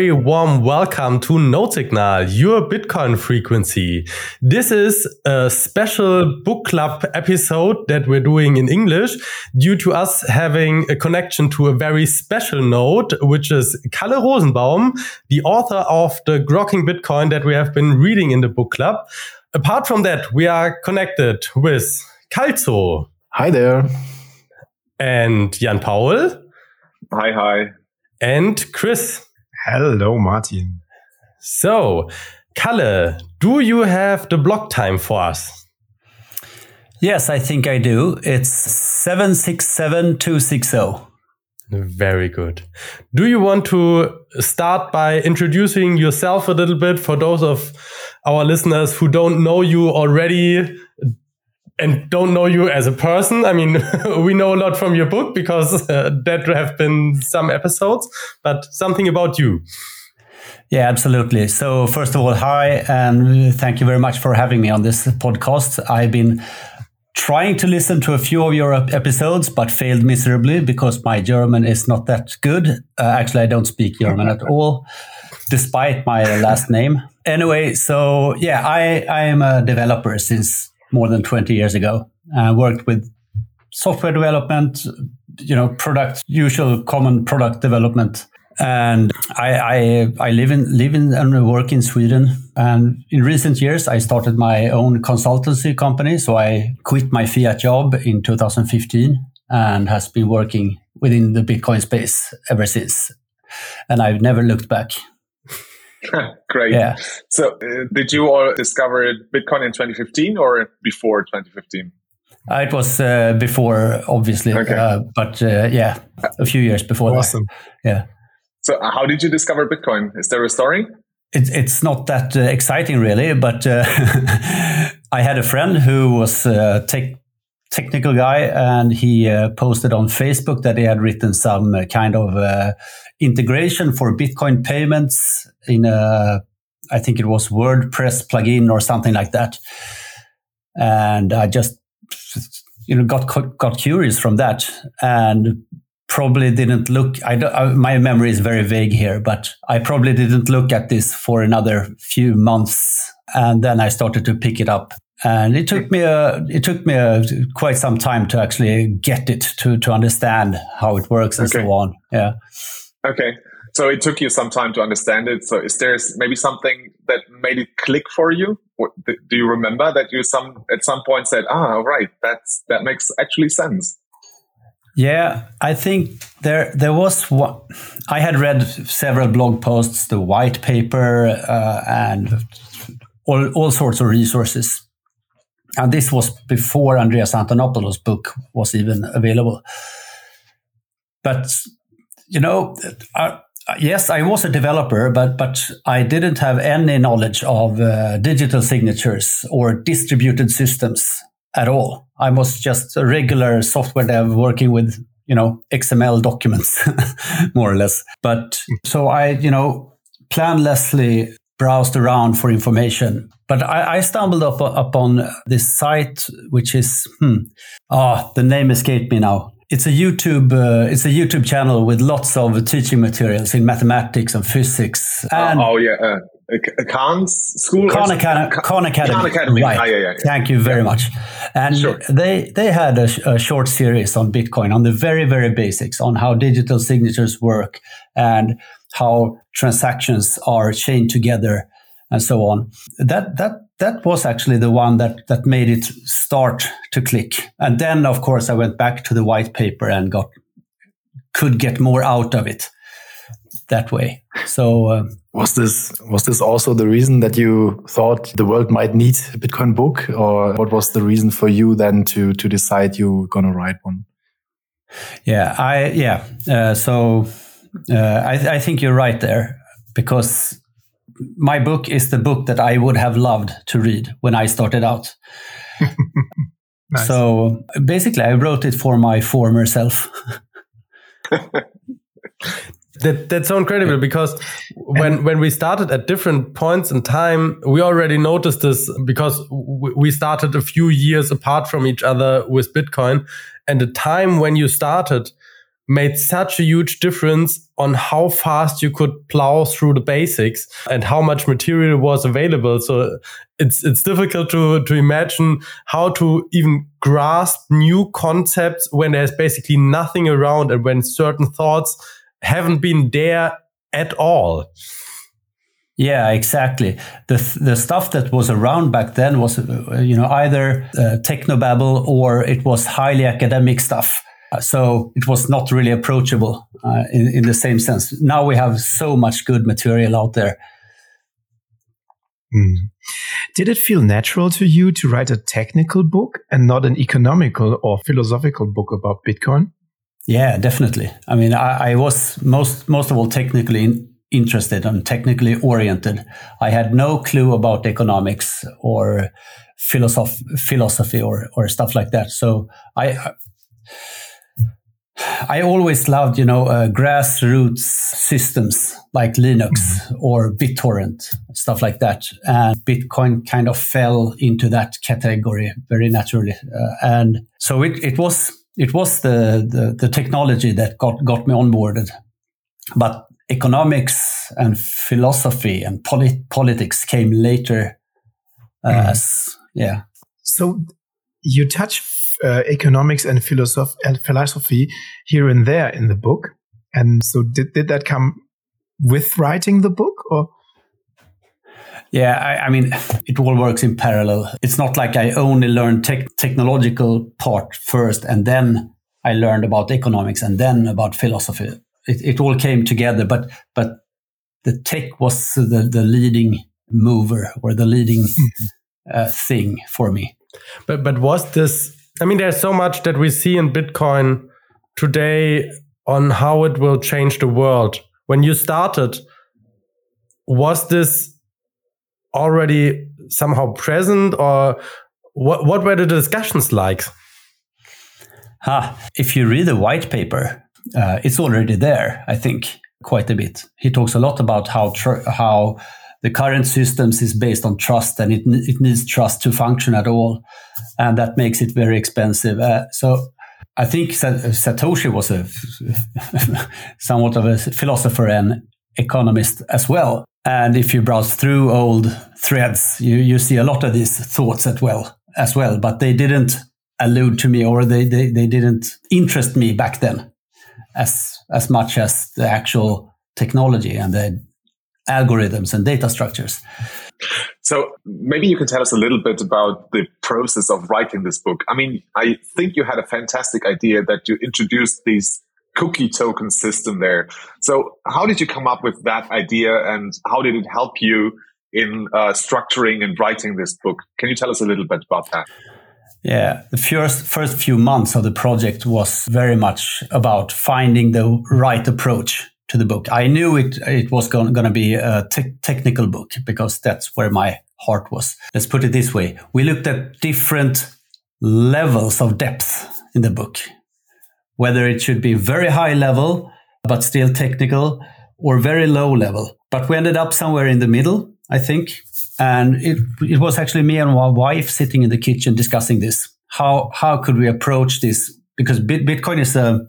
very warm welcome to Nodesignal, your Bitcoin frequency. This is a special book club episode that we're doing in English due to us having a connection to a very special node, which is Kalle Rosenbaum, the author of the Grokking Bitcoin that we have been reading in the book club. Apart from that, we are connected with Calso. Hi there. And Jan Paul. Hi, hi. And Chris. Hello, Martin. So, Kalle, do you have the block time for us? Yes, I think I do. It's 767260. Very good. Do you want to start by introducing yourself a little bit for those of our listeners who don't know you already and don't know you as a person. I mean, we know a lot from your book because uh, that have been some episodes, but something about you. Yeah, absolutely. So, first of all, hi, and thank you very much for having me on this podcast. I've been trying to listen to a few of your episodes, but failed miserably because my German is not that good. Uh, actually, I don't speak German at all, despite my last name. Anyway, so yeah, I, I am a developer since more than 20 years ago. I worked with software development, you know, product, usual common product development. And I, I, I live in, live in and work in Sweden. And in recent years, I started my own consultancy company. So I quit my fiat job in 2015 and has been working within the Bitcoin space ever since. And I've never looked back. Great. Yeah. So, uh, did you all discover Bitcoin in 2015 or before 2015? Uh, it was uh, before, obviously, okay. Uh, but uh, yeah, a few years before. Awesome. That. Yeah. So, uh, how did you discover Bitcoin? Is there a story? It, it's not that exciting, really, but I had a friend who was tech technical guy, and he uh, posted on Facebook that he had written some uh, kind of uh, integration for Bitcoin payments in a, I think it was WordPress plugin or something like that. And I just, you know, got got curious from that, and probably didn't look. I, I my memory is very vague here, but I probably didn't look at this for another few months, and then I started to pick it up and it took me a it took me a, quite some time to actually get it to to understand how it works and okay. so on. Yeah. Okay. So it took you some time to understand it. So is there maybe something that made it click for you? Do you remember that you some at some point said ah right that's that makes actually sense yeah, I think there there was what I had read several blog posts, the white paper, uh, and all all sorts of resources and this was before Andreas Antonopoulos' book was even available. But, you know, uh, yes, I was a developer, but, but I didn't have any knowledge of uh, digital signatures or distributed systems at all. I was just a regular software dev working with, you know, XML documents, more or less. But so I, you know, planlessly browsed around for information. But I, I stumbled up, upon this site, which is, hmm, ah, the name escaped me now. It's a YouTube, uh, it's a YouTube channel with lots of teaching materials in mathematics and physics. Oh, and oh, oh yeah, uh, Khan's school. Khan, Academy. Khan Academy. Khan Academy. Right. Ah, yeah, yeah, yeah. Thank you very much. And sure. they they had a, a, short series on Bitcoin on the very very basics on how digital signatures work and how transactions are chained together and so on. That that that was actually the one that that made it start to click. And then, of course, I went back to the white paper and got could get more out of it that way. So uh, was this was this also the reason that you thought the world might need a Bitcoin book, or what was the reason for you then to to decide you were going to write one? Yeah, I yeah. Uh, so uh, I, I think you're right there because my book is the book that I would have loved to read when I started out. nice. So basically, I wrote it for my former self. that that's so incredible because when when we started at different points in time, we already noticed this because we started a few years apart from each other with Bitcoin, and the time when you started made such a huge difference on how fast you could plow through the basics and how much material was available. So it's it's difficult to to imagine how to even grasp new concepts when there's basically nothing around and when certain thoughts haven't been there at all. Yeah, exactly. The the stuff that was around back then was, uh, you know, either uh, technobabble or it was highly academic stuff. So it was not really approachable uh, in, in the same sense. Now we have so much good material out there. Mm. Did it feel natural to you to write a technical book and not an economical or philosophical book about Bitcoin? Yeah, definitely. I mean, I, I was most most of all technically in, interested and technically oriented. I had no clue about economics or philosoph- philosophy or or stuff like that. So I I always loved, you know, uh, grassroots systems like Linux mm-hmm. or BitTorrent, stuff like that. And Bitcoin kind of fell into that category very naturally. Uh, and so it, it was it was the, the, the technology that got got me onboarded. But economics and philosophy and polit- politics came later. Uh, mm. As yeah. So you touch uh, economics and philosoph- and philosophy here and there in the book. And so, did did that come with writing the book, or? Yeah, I, I, mean, it all works in parallel. It's not like I only learned tech technological part first, and then I learned about economics, and then about philosophy. It, it all came together, but but the tech was the the leading mover or the leading mm -hmm. uh, thing for me. But but was this I mean, there's so much that we see in Bitcoin today on how it will change the world. When you started, was this already somehow present or what, what were the discussions like? Ah, if you read the white paper, uh, it's already there, I think, quite a bit. He talks a lot about how, how the current systems is based on trust and it, it needs trust to function at all. And that makes it very expensive. Uh, so I think Satoshi was a somewhat of a philosopher and economist as well. And if you browse through old threads, you, you see a lot of these thoughts as well, as well, but they didn't allude to me or they, they, they didn't interest me back then as, as much as the actual technology and the algorithms and data structures. So maybe you can tell us a little bit about the process of writing this book. I mean, I think you had a fantastic idea that you introduced these cookie token system there. So how did you come up with that idea and how did it help you in uh, structuring and writing this book? Can you tell us a little bit about that? Yeah, the first first few months of the project was very much about finding the right approach to the book. I knew it it was going, to be a te- technical book because that's where my heart was. Let's put it this way: we looked at different levels of depth in the book, whether it should be very high level but still technical, or very low level. But we ended up somewhere in the middle, I think. And it it was actually me and my wife sitting in the kitchen discussing this. How how could we approach this? Because Bitcoin is a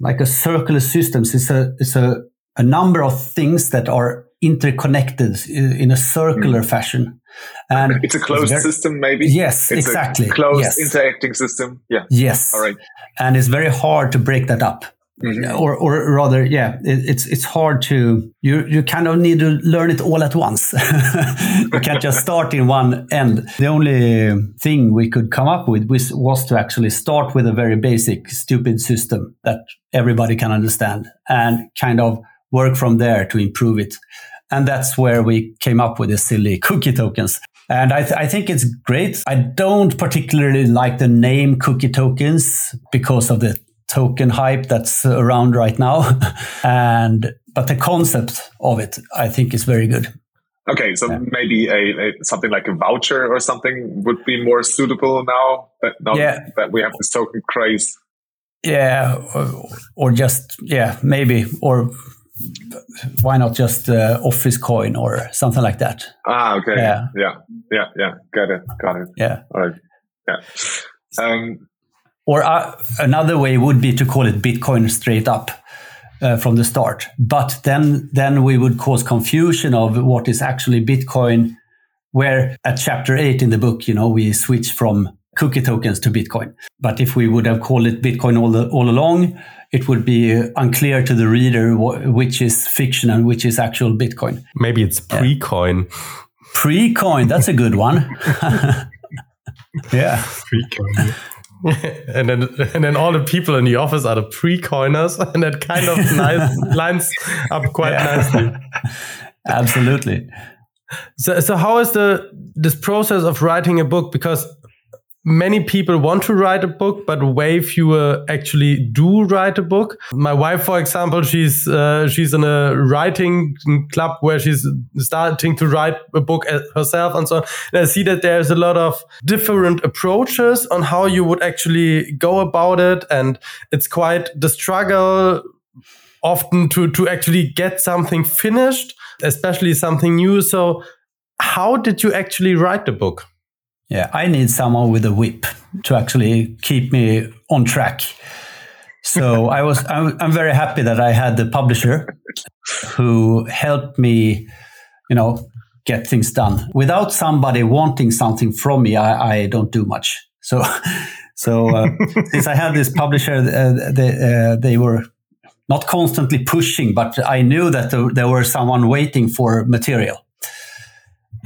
like a circular systems It's a is a, a number of things that are interconnected in a circular mm. fashion. And it's a closed it's very, system, maybe. Yes, it's exactly. closed yes. interacting system. Yeah. Yes. All right. And it's very hard to break that up. Mm-hmm. Or, or rather, yeah, it, it's it's hard to you you kind of need to learn it all at once. you can't just start in one end. The only thing we could come up with was, was to actually start with a very basic, stupid system that everybody can understand, and kind of work from there to improve it. And that's where we came up with the silly cookie tokens. And I, th- I, think it's great. I don't particularly like the name cookie tokens because of the token hype that's around right now. and but the concept of it, I think, is very good. Okay, so yeah. maybe a, a, something like a voucher or something would be more suitable now that now yeah. that we have this token craze. Yeah, or, or just yeah, maybe or why not just uh, office coin or something like that? Ah, okay. Yeah, yeah, yeah, yeah. Got it. Got it. Yeah. All right. Yeah. Um, or uh, another way would be to call it Bitcoin straight up uh, from the start. But then, then we would cause confusion of what is actually Bitcoin. Where at chapter eight in the book, you know, we switch from cookie tokens to Bitcoin. But if we would have called it Bitcoin all, the, all along, it would be unclear to the reader wh- which is fiction and which is actual Bitcoin. Maybe it's pre-coin. Yeah. Pre-coin, that's a good one. yeah. Pre-coin. and then and then all the people in the office are the pre-coiners, and that kind of nice lines up quite yeah. nicely. Absolutely. So, so how is the this process of writing a book? Because many people want to write a book, but way fewer actually do write a book. My wife, for example, she's uh, she's in a writing club where she's starting to write a book herself and so on. And I see that there's a lot of different approaches on how you would actually go about it, and it's quite the struggle often to to actually get something finished, especially something new. So, how did you actually write the book? Yeah, I need someone with a whip to actually keep me on track. So I was I'm, I'm very happy that I had the publisher who helped me, you know, get things done. Without somebody wanting something from me, I, I don't do much. So so uh, since I had this publisher, uh, they, uh, they were not constantly pushing, but I knew that there, there were someone waiting for material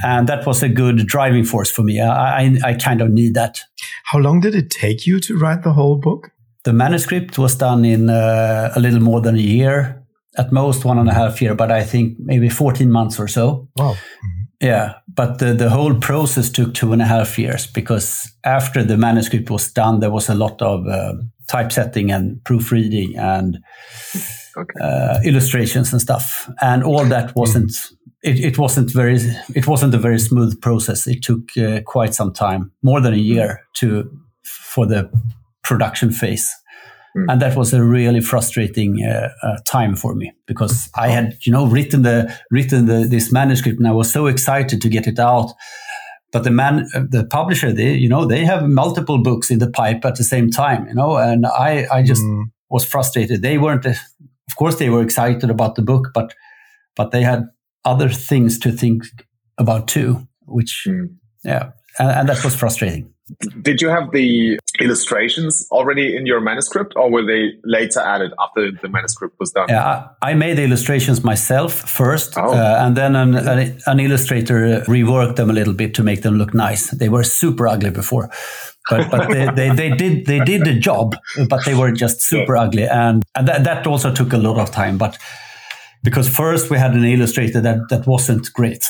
and that was a good driving force for me. I, I, I, kind of need that. How long did it take you to write the whole book? The manuscript was done in uh, a little more than a year, at most one and a half year, but I think maybe 14 months or so. Wow. Mm-hmm. Yeah, but the, the whole process took two and a half years because after the manuscript was done, there was a lot of uh, typesetting and proofreading and okay. uh, illustrations and stuff, and all that wasn't. Mm it, it wasn't very it wasn't a very smooth process. It took uh, quite some time, more than a year, to for the production phase. Mm. And that was a really frustrating uh, uh, time for me because I had, you know, written the written the, this manuscript and I was so excited to get it out. But the man, the publisher, they, you know, they have multiple books in the pipe at the same time, you know, and I, I just mm. was frustrated. They weren't, of course, they were excited about the book, but, but they had other things to think about too, which, mm. yeah, and, and that was frustrating. Did you have the illustrations already in your manuscript, or were they later added after the manuscript was done? Yeah, I made the illustrations myself first, oh. uh, and then an, an, an, illustrator reworked them a little bit to make them look nice. They were super ugly before, but, but they, they, they, did they did the job, but they were just super yeah. ugly, and, and that, that also took a lot of time. But because first we had an illustrator that, that wasn't great.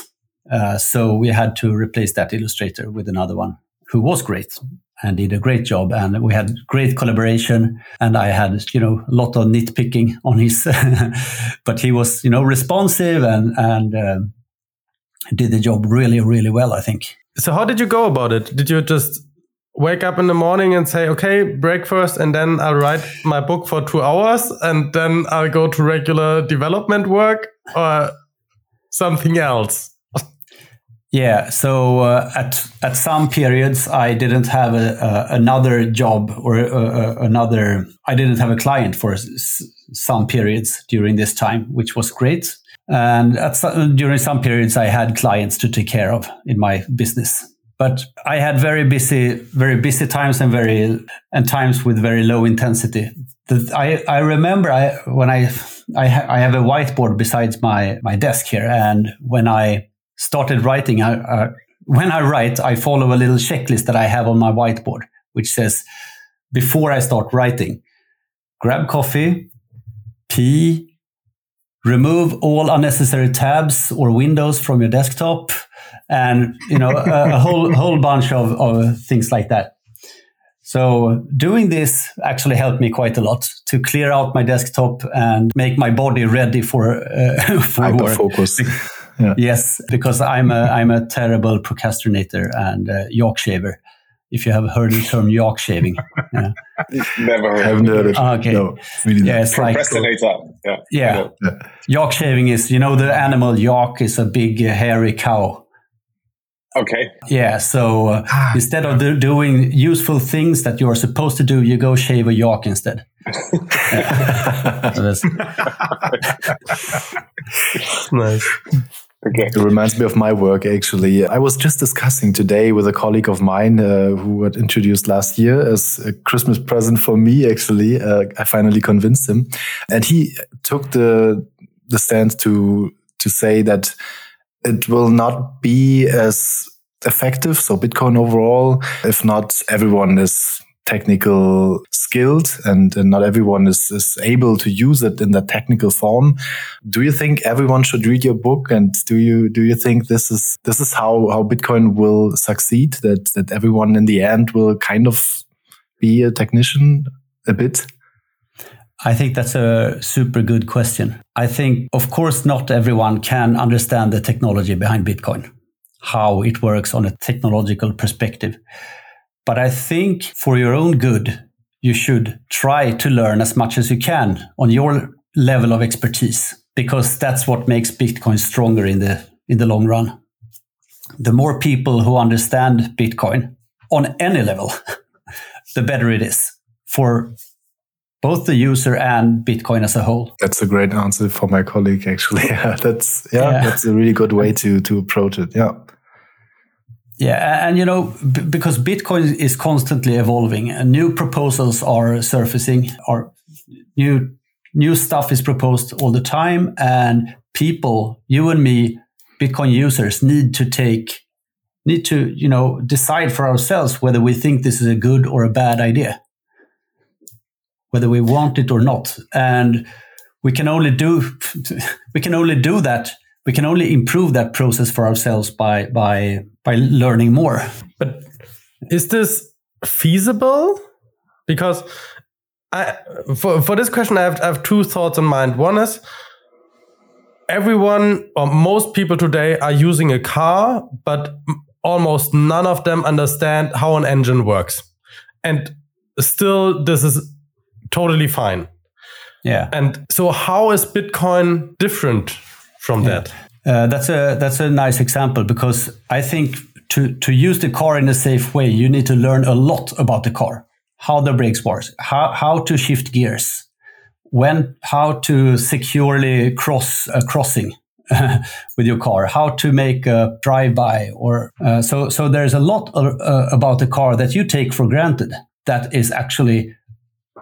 Uh, so we had to replace that illustrator with another one who was great and did a great job. And we had great collaboration. And I had, you know, a lot of nitpicking on his, but he was, you know, responsive and, and, uh, did the job really, really well, I think. So how did you go about it? Did you just wake up in the morning and say, okay, breakfast, and then I'll write my book for two hours, and then I'll go to regular development work, or something else? Yeah, so uh, at at some periods I didn't have a, a, another job or a, another. I didn't have a client for some periods during this time, which was great. And some, during some periods, I had clients to take care of in my business but I had very busy, very busy times and very and times with very low intensity. The, I I remember I when I I, ha, I have a whiteboard besides my my desk here, and when I started writing, I, uh, when I write, I follow a little checklist that I have on my whiteboard, which says before I start writing, grab coffee, pee, remove all unnecessary tabs or windows from your desktop and you know a, a whole whole bunch of, of things like that. So doing this actually helped me quite a lot to clear out my desktop and make my body ready for uh, for work. Focus. yeah. Yes, because I'm a I'm a terrible procrastinator and uh, yak shaver. If you have heard the term yak shaving, yeah. never heard. I've heard it. Okay. No, yeah, it's procrastinator. Like, yeah. yeah. yeah. yak shaving is you know the animal yak is a big uh, hairy cow Okay. Yeah. So uh, ah. instead of do, doing useful things that you are supposed to do, you go shave a yak instead. nice. Okay. It reminds me of my work, actually. I was just discussing today with a colleague of mine uh, who got introduced last year as a Christmas present for me, actually. Uh, I finally convinced him. And he took the, the stand to, to say that it will not be as effective. So Bitcoin overall, if not everyone is technical skilled and, and, not everyone is, is able to use it in that technical form. Do you think everyone should read your book? And do you, do you think this is, this is how, how Bitcoin will succeed? That, that everyone in the end will kind of be a technician a bit? I think that's a super good question. I think, of course, not everyone can understand the technology behind Bitcoin, how it works on a technological perspective. But I think for your own good, you should try to learn as much as you can on your level of expertise, because that's what makes Bitcoin stronger in the, in the long run. The more people who understand Bitcoin on any level, the better it is for both the user and Bitcoin as a whole. That's a great answer for my colleague. Actually, that's yeah, yeah, that's a really good way to to approach it. Yeah. Yeah, and you know, because Bitcoin is constantly evolving, and new proposals are surfacing, or new new stuff is proposed all the time, and people, you and me, Bitcoin users, need to take need to you know decide for ourselves whether we think this is a good or a bad idea, whether we want it or not, and we can only do we can only do that we can only improve that process for ourselves by by by learning more. But is this feasible? Because I for for this question I have, I have two thoughts in mind. One is everyone or most people today are using a car, but almost none of them understand how an engine works. And still this is totally fine. Yeah. And so how is Bitcoin different from yeah. that? Uh, that's a that's a nice example because I think to to use the car in a safe way, you need to learn a lot about the car, how the brakes work, how how to shift gears, when how to securely cross a crossing with your car, how to make a drive-by, or uh, so so. There's a lot uh, about the car that you take for granted that is actually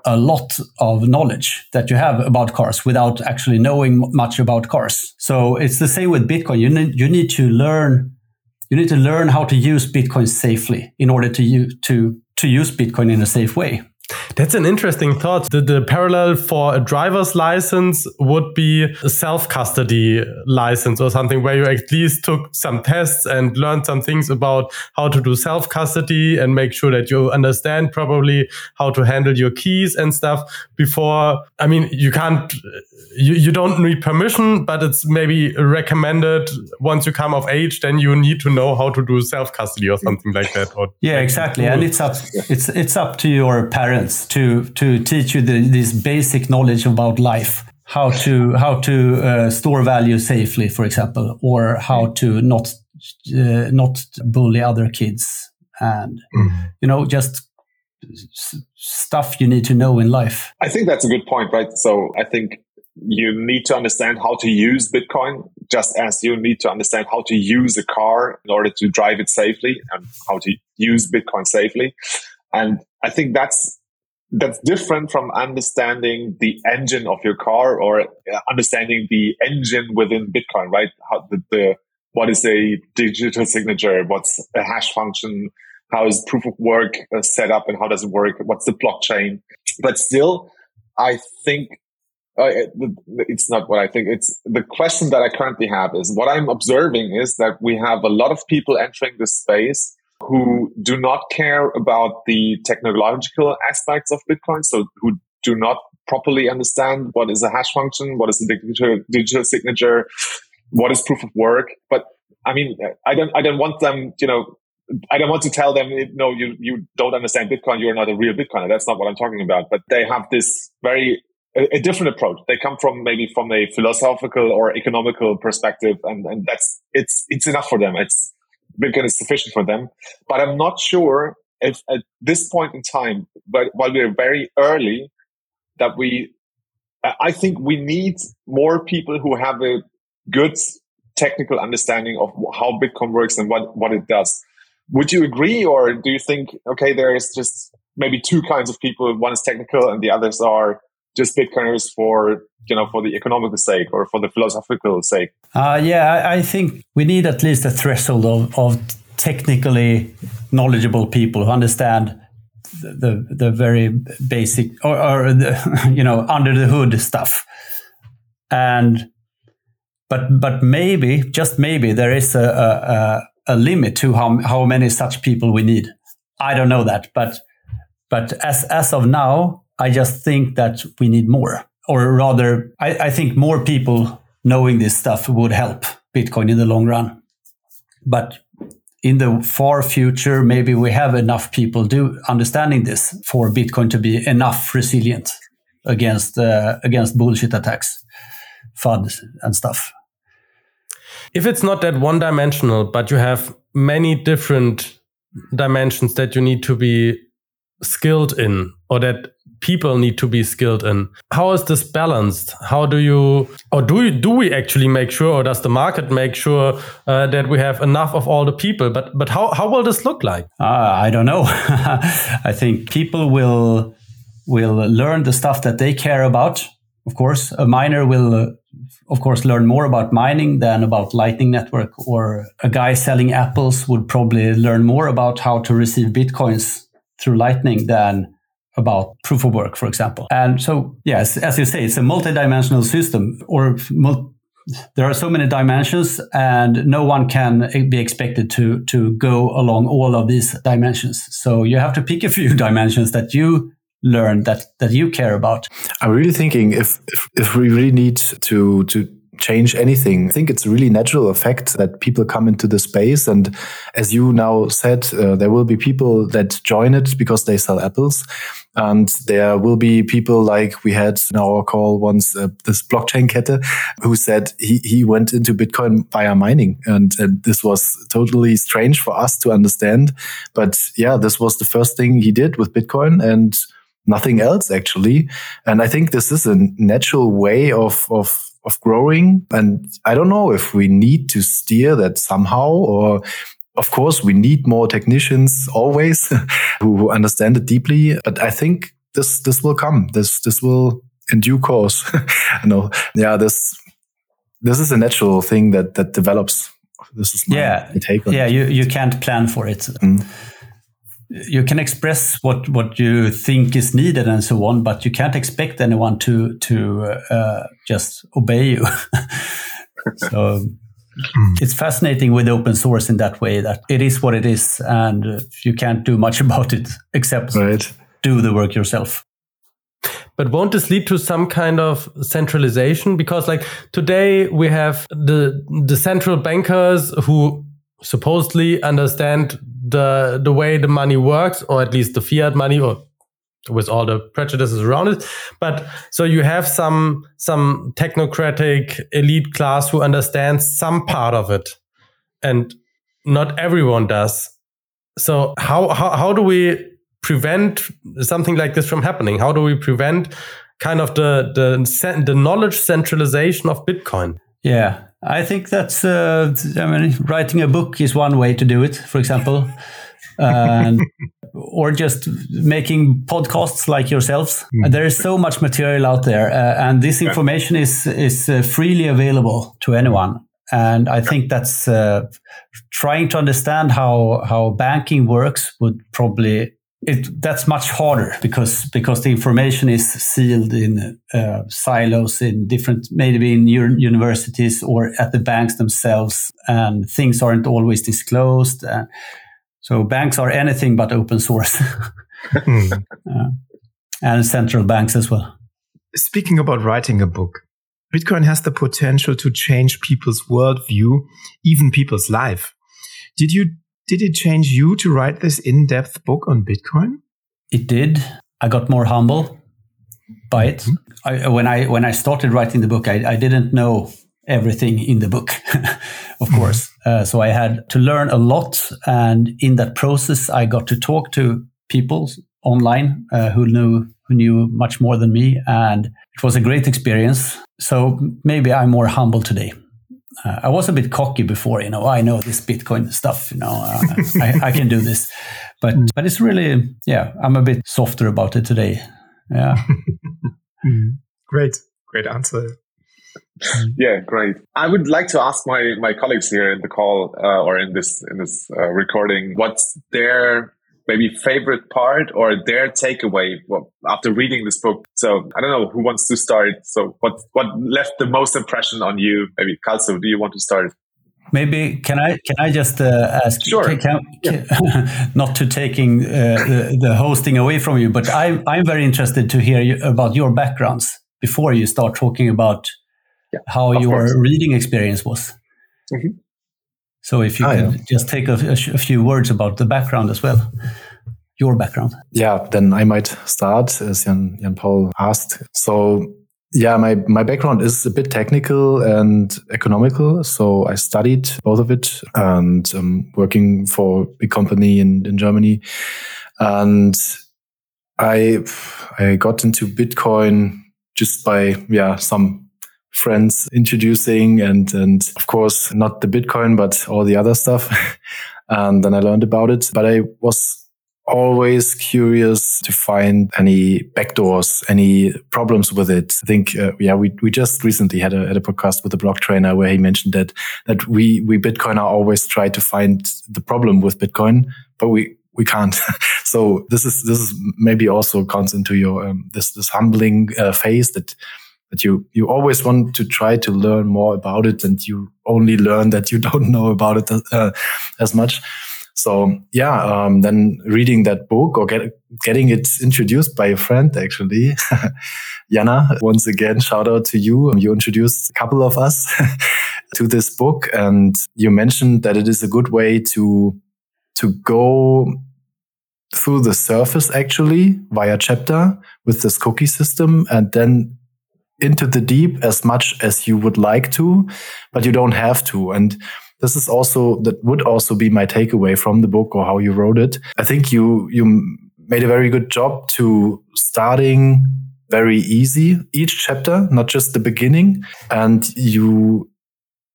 a lot of knowledge that you have about cars without actually knowing much about cars. So it's the same with Bitcoin. You need, you need to learn you need to learn how to use Bitcoin safely in order to to to use Bitcoin in a safe way. That's an interesting thought. The, the parallel for a driver's license would be a self custody license or something where you at least took some tests and learned some things about how to do self custody and make sure that you understand probably how to handle your keys and stuff before. I mean, you can't, you, you don't need permission, but it's maybe recommended once you come of age, then you need to know how to do self custody or something like that. Or yeah, exactly. And it's up, it's, it's up to your parents to to teach you the, this basic knowledge about life how to how to uh, store value safely for example or how to not uh, not bully other kids and mm. you know just stuff you need to know in life i think that's a good point right so i think you need to understand how to use bitcoin just as you need to understand how to use a car in order to drive it safely and how to use bitcoin safely and i think that's that's different from understanding the engine of your car or uh, understanding the engine within Bitcoin, right? How the, the what is a digital signature? What's a hash function? How is proof of work uh, set up and how does it work? What's the blockchain? But still, I think it's not what I think. It's the question that I currently have is what I'm observing is that we have a lot of people entering this space who do not care about the technological aspects of Bitcoin. So who do not properly understand what is a hash function, what is a digital, digital signature, what is proof of work. But I mean, I don't, I don't want them, you know, I don't want to tell them, no, you, you don't understand Bitcoin. You're not a real Bitcoiner. That's not what I'm talking about. But they have this very, a, a different approach. They come from maybe from a philosophical or economical perspective. And, and that's, it's, it's enough for them. It's, Bitcoin is sufficient for them. But I'm not sure if at this point in time, but while we're very early, that we, I think we need more people who have a good technical understanding of how Bitcoin works and what, what it does. Would you agree, or do you think, okay, there is just maybe two kinds of people? One is technical and the others are just Bitcoiners for you know for the economical sake or for the philosophical sake? Uh, yeah, I, think we need at least a threshold of, of technically knowledgeable people who understand the the, the very basic or, or the, you know under the hood stuff, and but but maybe just maybe there is a, a, a limit to how how many such people we need. I don't know that, but but as as of now, I just think that we need more, or rather, I, I think more people knowing this stuff would help Bitcoin in the long run. But in the far future, maybe we have enough people do understanding this for Bitcoin to be enough resilient against uh, against bullshit attacks, FUD and stuff. If it's not that one dimensional, but you have many different dimensions that you need to be skilled in, or that people need to be skilled in. How is this balanced? How do you, or do you, do we actually make sure, or does the market make sure uh, that we have enough of all the people? But but how how will this look like? Uh, I don't know. I think people will will learn the stuff that they care about. Of course, a miner will. Uh, of course, learn more about mining than about Lightning Network, or a guy selling apples would probably learn more about how to receive bitcoins through Lightning than about proof of work, for example. And so, yes, as you say, it's a multi-dimensional system or there are so many dimensions and no one can be expected to, to go along all of these dimensions. So you have to pick a few dimensions that you learn that, that you care about. I'm really thinking if, if, if we really need to, to change anything. I think it's a really natural effect that people come into the space. And as you now said, uh, there will be people that join it because they sell apples. And there will be people like we had in our call once, uh, this blockchain Kette, who said he, he went into Bitcoin via mining. And, and this was totally strange for us to understand. But yeah, this was the first thing he did with Bitcoin and nothing else actually. And I think this is a natural way of, of, of growing. And I don't know if we need to steer that somehow or of course, we need more technicians always who understand it deeply. But I think this this will come. This this will in due course. no, yeah, this this is a natural thing that that develops. This is yeah, take on yeah. It. You you can't plan for it. Mm. You can express what what you think is needed and so on, but you can't expect anyone to to uh, just obey you. so Mm. It's fascinating with open source in that way that it is what it is and you can't do much about it except right. do the work yourself. But won't this lead to some kind of centralization? Because like today we have the the central bankers who supposedly understand the the way the money works, or at least the fiat money, or with all the prejudices around it. But so you have some some technocratic elite class who understands some part of it, and not everyone does. So how how how do we prevent something like this from happening? How do we prevent kind of the the the knowledge centralization of Bitcoin? Yeah, I think that's. Uh, I mean, writing a book is one way to do it. For example. and or just making podcasts like yourselves. Mm. There is so much material out there, uh, and this information is is uh, freely available to anyone. And I think that's uh, trying to understand how how banking works would probably it that's much harder because because the information is sealed in uh, silos in different maybe in universities or at the banks themselves and things aren't always disclosed and so banks are anything but open source. mm. uh, and central banks as well. Speaking about writing a book, Bitcoin has the potential to change people's worldview, even people's life. Did you did it change you to write this in-depth book on Bitcoin? It did. I got more humble by it. Mm -hmm. I, when I when I started writing the book, I, I didn't know everything in the book, of course. Uh, so I had to learn a lot. And in that process, I got to talk to people online uh, who knew who knew much more than me, and it was a great experience. So maybe I'm more humble today. Uh, I was a bit cocky before, you know. I know this Bitcoin stuff, you know. Uh, I, I, can do this, but but it's really, yeah. I'm a bit softer about it today. Yeah. great, great answer. Yeah, great. I would like to ask my my colleagues here in the call uh, or in this in this uh, recording, what's their maybe favorite part or their takeaway after reading this book. So I don't know who wants to start. So what what left the most impression on you? Maybe Calso, do you want to start? Maybe can I can I just uh, ask? Sure. Can, can, yeah. not to taking uh, the, the, hosting away from you, but I'm I'm very interested to hear you, about your backgrounds before you start talking about yeah, how your course. reading experience was. Mm-hmm. So if you oh, could yeah. just take a, a, few words about the background as well, your background. Yeah, then I might start as Jan, Jan Paul asked. So yeah, my, my background is a bit technical and economical. So I studied both of it and um, working for a big company in, in Germany. And I, I got into Bitcoin just by, yeah, some friends introducing and, and of course, not the Bitcoin, but all the other stuff. and then I learned about it, but I was always curious to find any backdoors, any problems with it. I think, uh, yeah, we, we just recently had a, had a podcast with a Blocktrainer where he mentioned that, that we, we Bitcoiner always try to find the problem with Bitcoin, but we, we can't. so this is, this is maybe also comes into your, um, this, this humbling uh, phase that but you you always want to try to learn more about it and you only learn that you don't know about it uh, as much. So yeah um, then reading that book or get, getting it introduced by a friend actually. Jana once again shout out to you. You introduced a couple of us to this book and you mentioned that it is a good way to to go through the surface actually via chapter with this cookie system and then into the deep as much as you would like to, but you don't have to. And this is also, that would also be my takeaway from the book or how you wrote it. I think you, you made a very good job to starting very easy each chapter, not just the beginning. And you,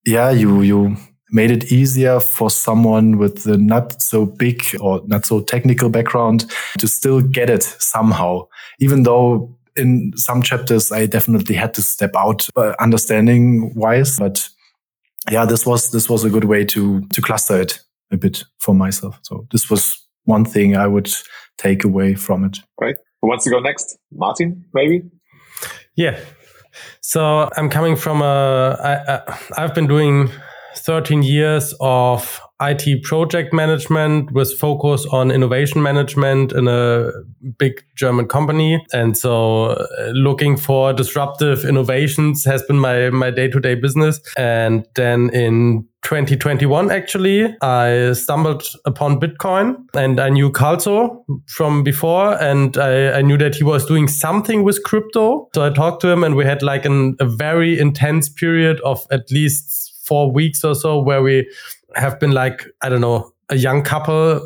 yeah, you, you made it easier for someone with the not so big or not so technical background to still get it somehow, even though in some chapters, I definitely had to step out uh, understanding wise, but yeah, this was, this was a good way to, to cluster it a bit for myself. So this was one thing I would take away from it. Right. Who wants to go next? Martin, maybe? Yeah. So I'm coming from a, I, I, I've been doing 13 years of IT project management with focus on innovation management in a big German company. And so uh, looking for disruptive innovations has been my, my day-to-day business. And then in 2021, actually, I stumbled upon Bitcoin and I knew Calso from before and I, I, knew that he was doing something with crypto. So I talked to him and we had like an, a very intense period of at least four weeks or so where we have been like, I don't know, a young couple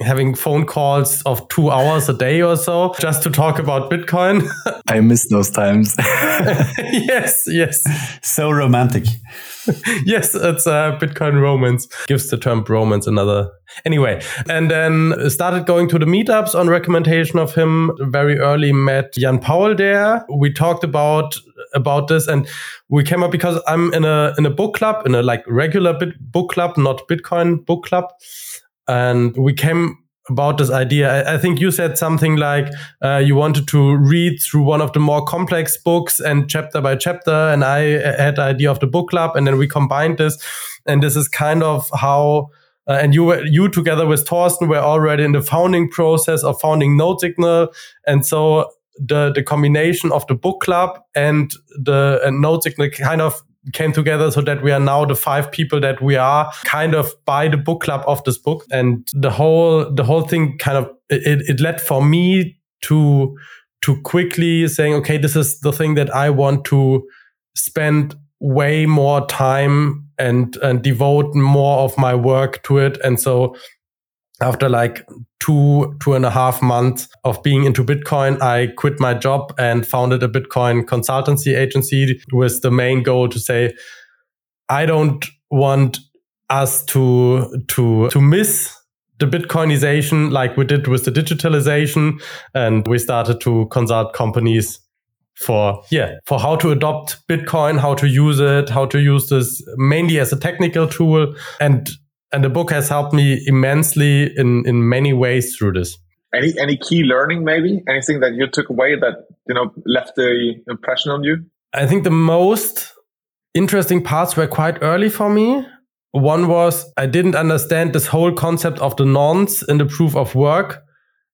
having phone calls of two hours a day or so just to talk about Bitcoin. I miss those times. yes, yes. So romantic. yes, it's a Bitcoin romance. Gives the term romance another. Anyway, and then started going to the meetups on recommendation of him. Very early met Jan Paul there. We talked about about this and we came up because I'm in a in a book club, in a like regular bit book club, not Bitcoin book club. And we came about this idea. I, I think you said something like uh, you wanted to read through one of the more complex books and chapter by chapter. And I had the idea of the book club, and then we combined this. And this is kind of how. Uh, and you were you together with Thorsten were already in the founding process of founding Nodesignal, and so the the combination of the book club and the and Nodesignal kind of came together so that we are now the five people that we are kind of by the book club of this book and the whole the whole thing kind of it, it led for me to to quickly saying okay this is the thing that i want to spend way more time and and devote more of my work to it. And so after like two two and a half months of being into bitcoin i quit my job and founded a bitcoin consultancy agency with the main goal to say i don't want us to to to miss the bitcoinization like we did with the digitalization. And we started to consult companies for yeah for how to adopt bitcoin how to use it how to use this mainly as a technical tool. And and the book has helped me immensely in in many ways through this. Any any key learning maybe? Anything that you took away that you know left the impression on you? I think the most interesting parts were quite early for me. One was i didn't understand this whole concept of the nonce in the proof of work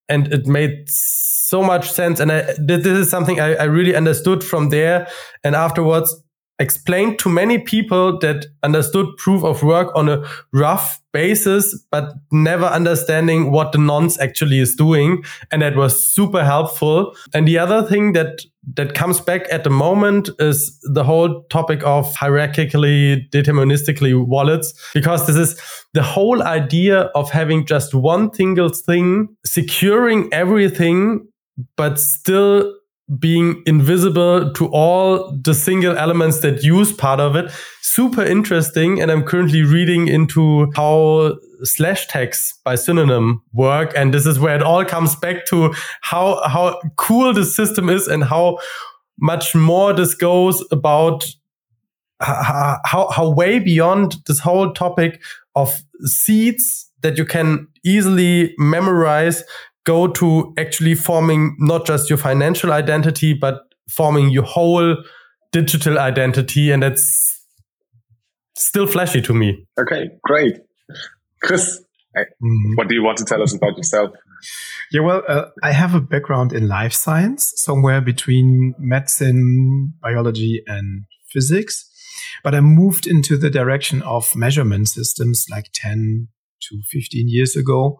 and it made so much sense. And I, this is something I, I really understood from there. And afterwards explained to many people that understood proof of work on a rough basis, but never understanding what the nonce actually is doing. And that was super helpful. And the other thing that that comes back at the moment is the whole topic of hierarchically deterministically wallets, because this is the whole idea of having just one single thing, securing everything, but still being invisible to all the single elements that use part of it. Super interesting. And I'm currently reading into how slash tags by synonym work. And this is where it all comes back to how, how cool the system is and how much more this goes about how, how, way beyond this whole topic of seeds that you can easily memorize go to actually forming not just your financial identity, but forming your whole digital identity. And that's still flashy to me. Okay, great. Chris, mm-hmm. what do you want to tell us about yourself? Yeah, well, uh, I have a background in life science, somewhere between medicine, biology, and physics. But I moved into the direction of measurement systems like 10 to 15 years ago.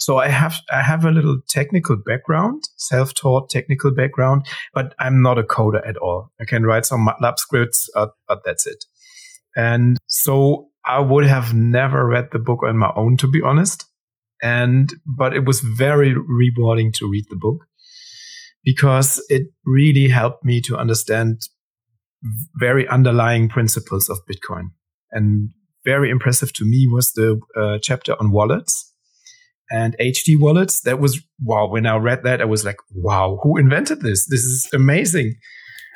So I have I have a little technical background, self-taught technical background, but I'm not a coder at all. I can write some MATLAB scripts, uh, but that's it. And so I would have never read the book on my own, to be honest. And but it was very rewarding to read the book because it really helped me to understand very underlying principles of Bitcoin. And very impressive to me was the uh, chapter on wallets and HD wallets. That was wow. When I read that, I was like, wow, who invented this? This is amazing.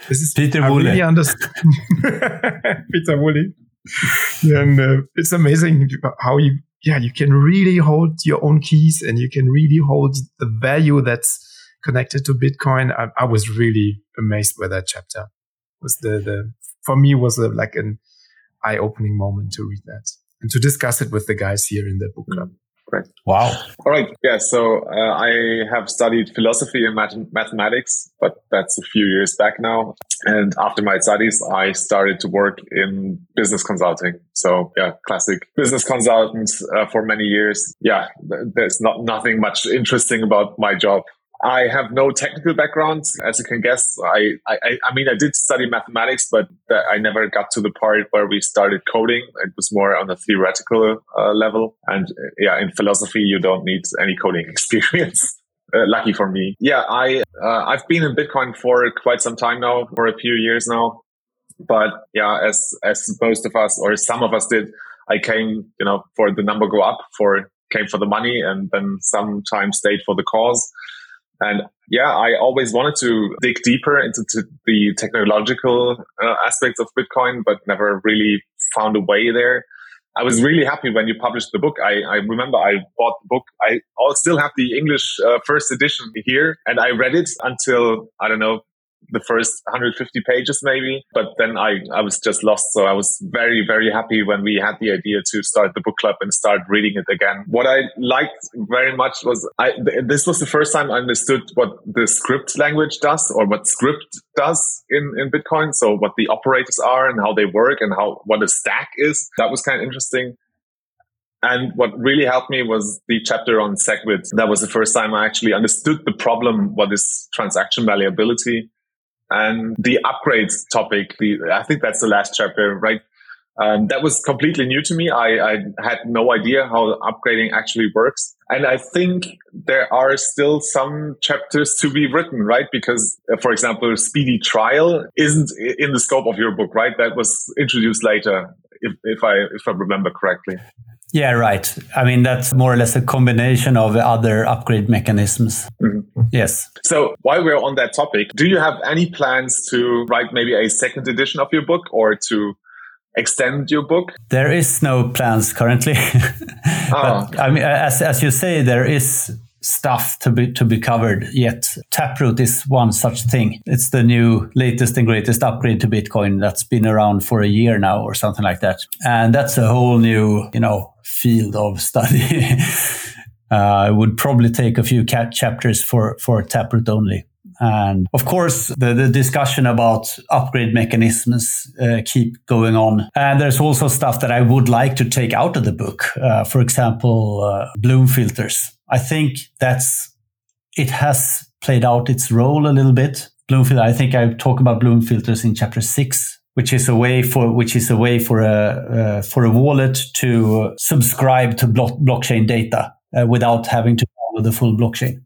This is Peter I Really understand Pieter Wuille. and uh, it's amazing how you yeah you can really hold your own keys and you can really hold the value that's connected to Bitcoin. I, I was really amazed by that chapter. It was the the for me was a, like an eye opening moment to read that and to discuss it with the guys here in the book club. Great. Wow. All right. Yeah. So uh, I have studied philosophy and math- mathematics, but that's a few years back now. And after my studies, I started to work in business consulting. So yeah, classic business consultant uh, for many years. Yeah, there's not nothing much interesting about my job. I have no technical background, as you can guess. I, I, I mean, I did study mathematics, but I never got to the part where we started coding. It was more on a theoretical uh, level. And uh, yeah, in philosophy, you don't need any coding experience. Uh, lucky for me. Yeah, I, uh, I've been in Bitcoin for quite some time now, for a few years now. But yeah, as, as most of us or some of us did, I came, you know, for the number go up for, came for the money and then sometimes stayed for the cause. And yeah, I always wanted to dig deeper into the technological uh, aspects of Bitcoin, but never really found a way there. I was really happy when you published the book. I, I remember I bought the book. I still have the English uh, first edition here and I read it until, I don't know, the first 150 pages maybe. But then i i was just lost. So i was very very happy when we had the idea to start the book club and start reading it again. What i liked very much was i th- this was the first time i understood what the script language does or what script does in in bitcoin. So what the operators are and how they work and how what a stack is. That was kind of interesting. And what really helped me was the chapter on SegWit. That was the first time I actually understood the problem, what is transaction malleability and the upgrades topic. The I think that's the last chapter, right? Um, that was completely new to me. I, I had no idea how upgrading actually works. And I think there are still some chapters to be written, right? Because, uh, for example, speedy trial isn't in the scope of your book, right? That was introduced later, if, if I if I remember correctly. Yeah, right. I mean, that's more or less a combination of other upgrade mechanisms. Mm-hmm. Yes. So while we're on that topic, do you have any plans to write maybe a second edition of your book or to extend your book? There is no plans currently. oh. but, I mean, as, as you say, there is stuff to be to be covered yet. Taproot is one such thing. It's the new latest and greatest upgrade to Bitcoin that's been around for a year now or something like that. And that's a whole new, you know, field of study. uh, it would probably take a few chapters for for Taproot only. And of course, the, the discussion about upgrade mechanisms uh, keep going on. And there's also stuff that I would like to take out of the book. Uh, for example, uh, bloom filters. I think that's it has played out its role a little bit. Bloom filter. I think I talk about bloom filters in chapter six, which is a way for which is a way for a uh, for a wallet to subscribe to blo- blockchain data uh, without having to follow the full blockchain.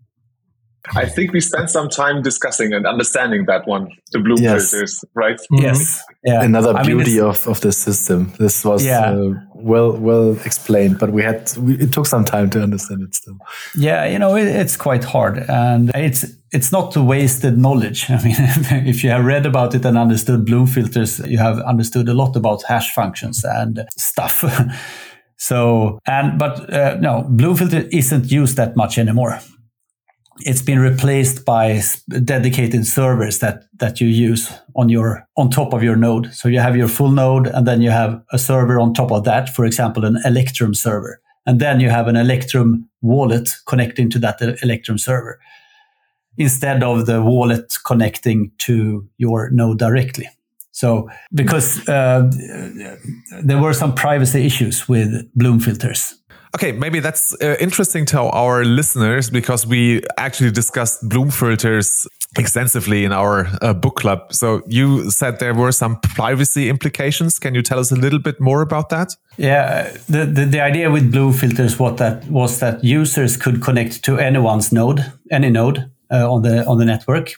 I think we spent some time discussing and understanding that one, the bloom yes. filters, right? Mm-hmm. Yes. Yeah. Another I beauty mean, of, of the system. This was yeah. uh, well well explained, but we had we, it took some time to understand it still. Yeah, you know, it, it's quite hard, and it's it's not wasted knowledge. I mean, if you have read about it and understood bloom filters, you have understood a lot about hash functions and stuff. so, and but uh, no, bloom filter isn't used that much anymore it's been replaced by dedicated servers that that you use on your on top of your node. So you have your full node, and then you have a server on top of that. For example, an Electrum server, and then you have an Electrum wallet connecting to that Electrum server, instead of the wallet connecting to your node directly. So because uh, there were some privacy issues with Bloom filters Okay, maybe that's uh, interesting to our listeners because we actually discussed bloom filters extensively in our uh, book club. So you said there were some privacy implications. Can you tell us a little bit more about that? Yeah, the the, the idea with bloom filters what that was that users could connect to anyone's node, any node uh, on the on the network,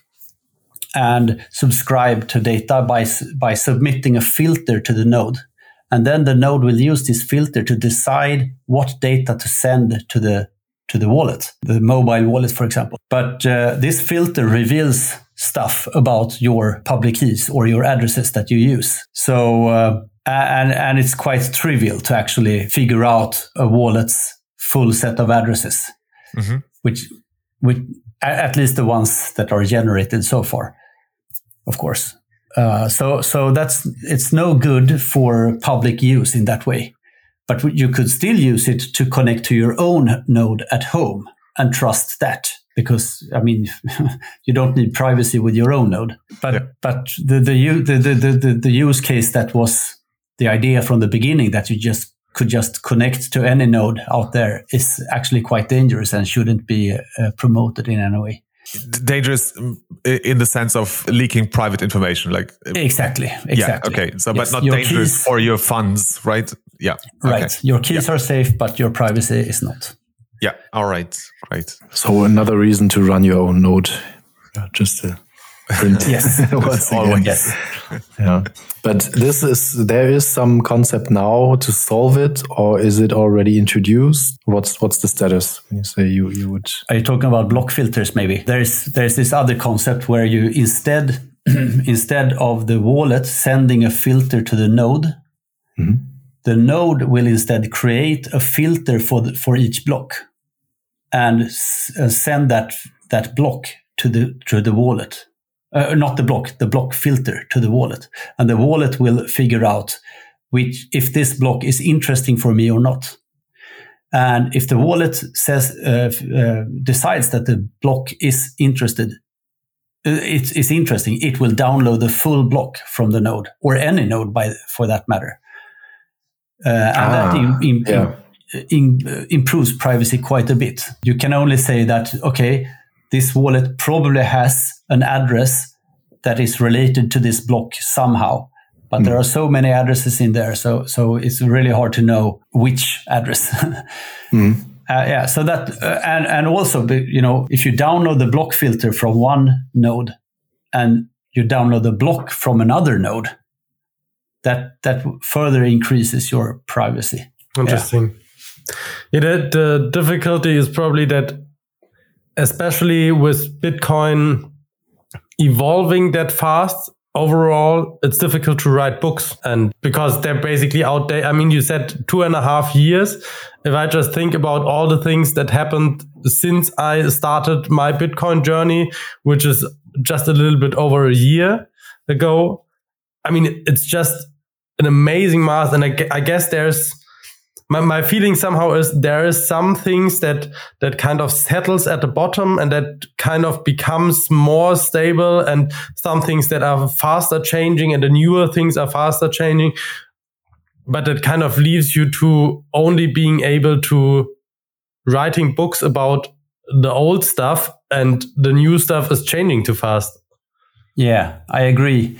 and subscribe to data by by submitting a filter to the node and then the node will use this filter to decide what data to send to the to the wallet, the mobile wallet, for example. But uh, this filter reveals stuff about your public keys or your addresses that you use. So, uh, and, and it's quite trivial to actually figure out a wallet's full set of addresses, mm-hmm. which, which, at least the ones that are generated so far, of course. Uh, so so that's it's no good for public use in that way. But you could still use it to connect to your own node at home and trust that because I mean you don't need privacy with your own node. But yeah. but the the, the the, the the use case that was the idea from the beginning that you just could just connect to any node out there is actually quite dangerous and shouldn't be uh, promoted in any way dangerous in the sense of leaking private information like exactly exactly. yeah, okay. So yes. but not your dangerous keys, for your funds right? Yeah right. Okay. your keys yeah. are safe but your privacy is not. Yeah all right great so another reason to run your own node. Yeah, just to print yes. Always yes yeah. But this is there is some concept now to solve it or is it already introduced? What's what's the status? When you say you you would are you talking about block filters maybe? There's there's this other concept where you instead instead of the wallet sending a filter to the node mm-hmm. the node will instead create a filter for the, for each block and uh, send that that block to the to the wallet uh, not the block, the block filter to the wallet. And the wallet will figure out which, if this block is interesting for me or not. And if the wallet says, uh, uh, decides that the block is interested, uh, it is interesting, it will download the full block from the node or any node by, for that matter. Uh, and ah, that in, in, yeah. in, uh, improves privacy quite a bit. You can only say that, okay, this wallet probably has an address that is related to this block somehow. But mm. there are so many addresses in there, so so it's really hard to know which address. mm. uh, yeah, so that uh, and and also you know if you download the block filter from one node and you download the block from another node, that that further increases your privacy. Interesting. Yeah, yeah the, the difficulty is probably that, especially with Bitcoin evolving that fast, overall it's difficult to write books. And because they're basically outdated i mean you said two and a half years. If i just think about all the things that happened since i started my bitcoin journey which is just a little bit over a year ago i mean it's just an amazing math and i, I guess there's my, my feeling somehow is there is some things that that kind of settles at the bottom and that kind of becomes more stable and some things that are faster changing and the newer things are faster changing. But it kind of leaves you to only being able to writing books about the old stuff and the new stuff is changing too fast. Yeah i agree.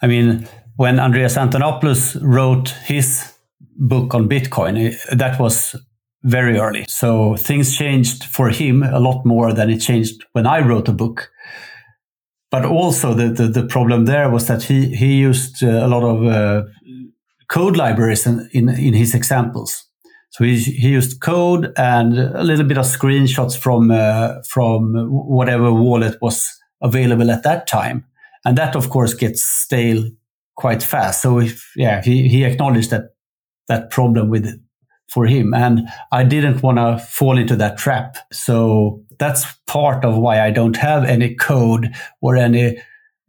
I mean when andreas antonopoulos wrote his book on Bitcoin, that was very early. So things changed for him a lot more than it changed when I wrote a book. But also the, the, the problem there was that he, he used uh, a lot of uh, code libraries in, in, in, his examples. So he, he used code and a little bit of screenshots from, uh, from whatever wallet was available at that time. And that, of course, gets stale quite fast. So if, yeah, he, he acknowledged that that problem with for him. And I didn't want to fall into that trap. So that's part of why I don't have any code or any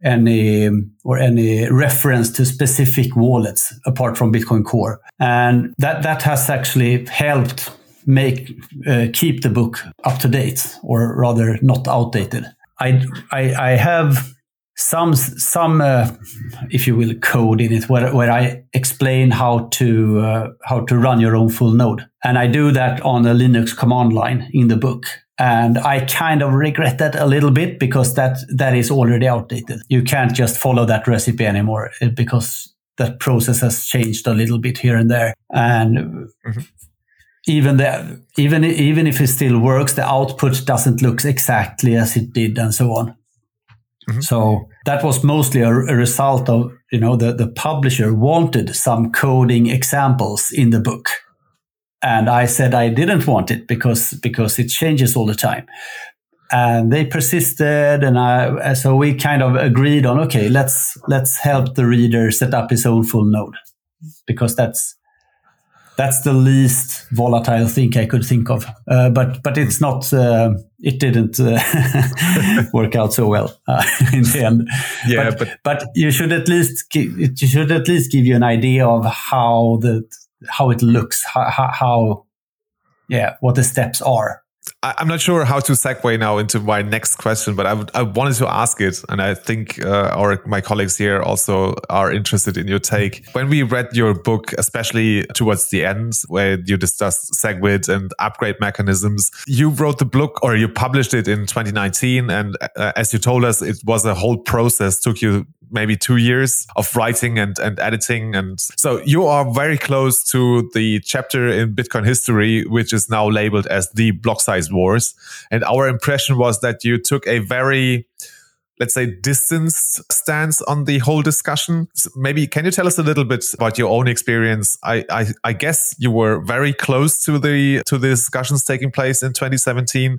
any or any reference to specific wallets apart from Bitcoin Core. And that that has actually helped make uh, keep the book up to date or rather not outdated. I I, I have some some uh, if you will code in it where, where I explain how to uh, how to run your own full node. And I do that on a Linux command line in the book. And I kind of regret that a little bit because that that is already outdated. You can't just follow that recipe anymore uh, because that process has changed a little bit here and there. And mm-hmm. even the even even if it still works the output doesn't look exactly as it did and so on. Mm-hmm. So that was mostly a, a, result of, you know, the, the publisher wanted some coding examples in the book. And I said I didn't want it because, because it changes all the time. And they persisted. And I, so we kind of agreed on, okay, let's, let's help the reader set up his own full node because that's, that's the least volatile thing I could think of. Uh, but but it's not. Uh, it didn't uh, work out so well uh, in the end. Yeah, but, but, but you should at least give, it should at least give you an idea of how the how it looks, how, how yeah, what the steps are. I'm not sure how to segue now into my next question, but I, wanted to ask it, and I think uh, our my colleagues here also are interested in your take. When we read your book, especially towards the end, where you discussed SegWit and upgrade mechanisms, you wrote the book or you published it in 2019, and uh, as you told us, it was a whole process. Took you maybe two years of writing and, and editing. And so you are very close to the chapter in Bitcoin history, which is now labeled as the block size wars. And our impression was that you took a very, let's say, distanced stance on the whole discussion. Maybe can you tell us a little bit about your own experience? I, I, I, guess you were very close to the to the discussions taking place in 2017,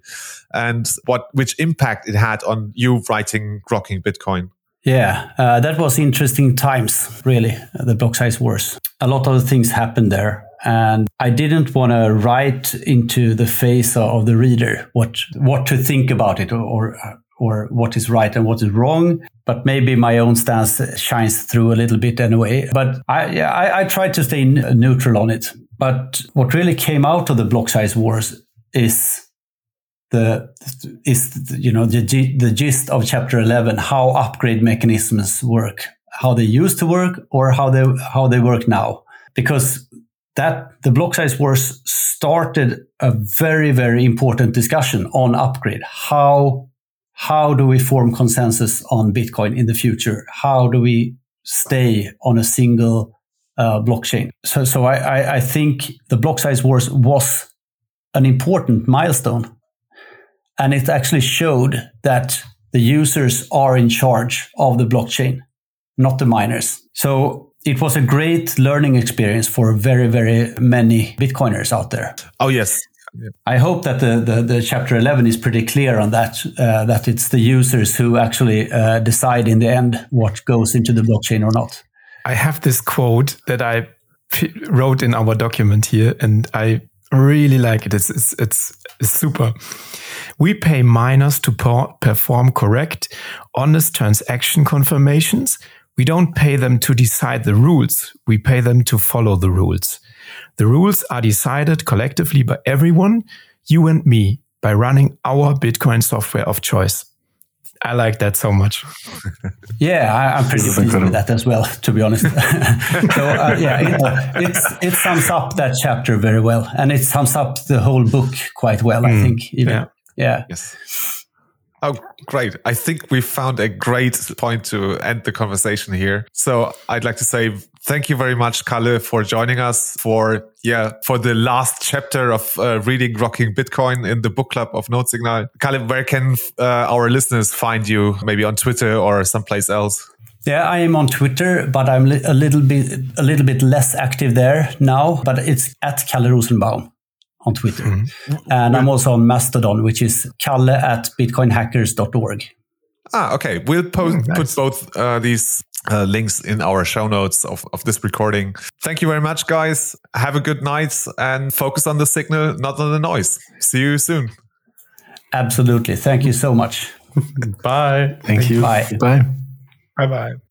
and what which impact it had on you writing grokking Bitcoin. Yeah, uh, that was interesting times, really, the block size wars. A lot of things happened there. And I didn't want to write into the face of the reader what what to think about it or or what is right and what is wrong. But maybe my own stance shines through a little bit anyway. But I I, I tried to stay neutral on it. But what really came out of the block size wars is the is you know the the gist of chapter 11 how upgrade mechanisms work how they used to work or how they how they work now because that the block size wars started a very very important discussion on upgrade how how do we form consensus on Bitcoin in the future? How do we stay on a single uh, blockchain? So, so I, I, I think the block size wars was an important milestone. And it actually showed that the users are in charge of the blockchain, not the miners. So it was a great learning experience for very, very many Bitcoiners out there. Oh, yes. I hope that the, the, the, chapter 11 is pretty clear on that, uh, that it's the users who actually uh, decide in the end what goes into the blockchain or not. I have this quote that I wrote in our document here, and I really like it. It's, it's, it's, it's super. We pay miners to perform correct, honest transaction confirmations. We don't pay them to decide the rules. We pay them to follow the rules. The rules are decided collectively by everyone, you and me, by running our Bitcoin software of choice. I like that so much. yeah, I, am pretty pleased with that as well, to be honest. so uh, yeah, it, it, sums up that chapter very well, and it sums up the whole book quite well. Mm, I think. Even. Yeah. Yeah. Yes. Oh, great. I think we found a great point to end the conversation here. So I'd like to say thank you very much, Kalle, for joining us for, yeah, for the last chapter of uh, reading Grokking Bitcoin in the book club of Nodesignal. Kalle, where can uh, our listeners find you? Maybe on Twitter or someplace else? Yeah, I am on Twitter, but I'm a little bit a little bit less active there now. But it's at Kalle Rosenbaum on Twitter. Mm-hmm. And I'm also on Mastodon, which is kalle at bitcoinhackers.org. Ah, okay. We'll post, mm, nice. put both uh, these uh, links in our show notes of, of this recording. Thank you very much, guys. Have a good night and focus on the signal, not on the noise. See you soon. Absolutely. Thank you so much. Bye. Thank you. Bye. Bye. Bye bye.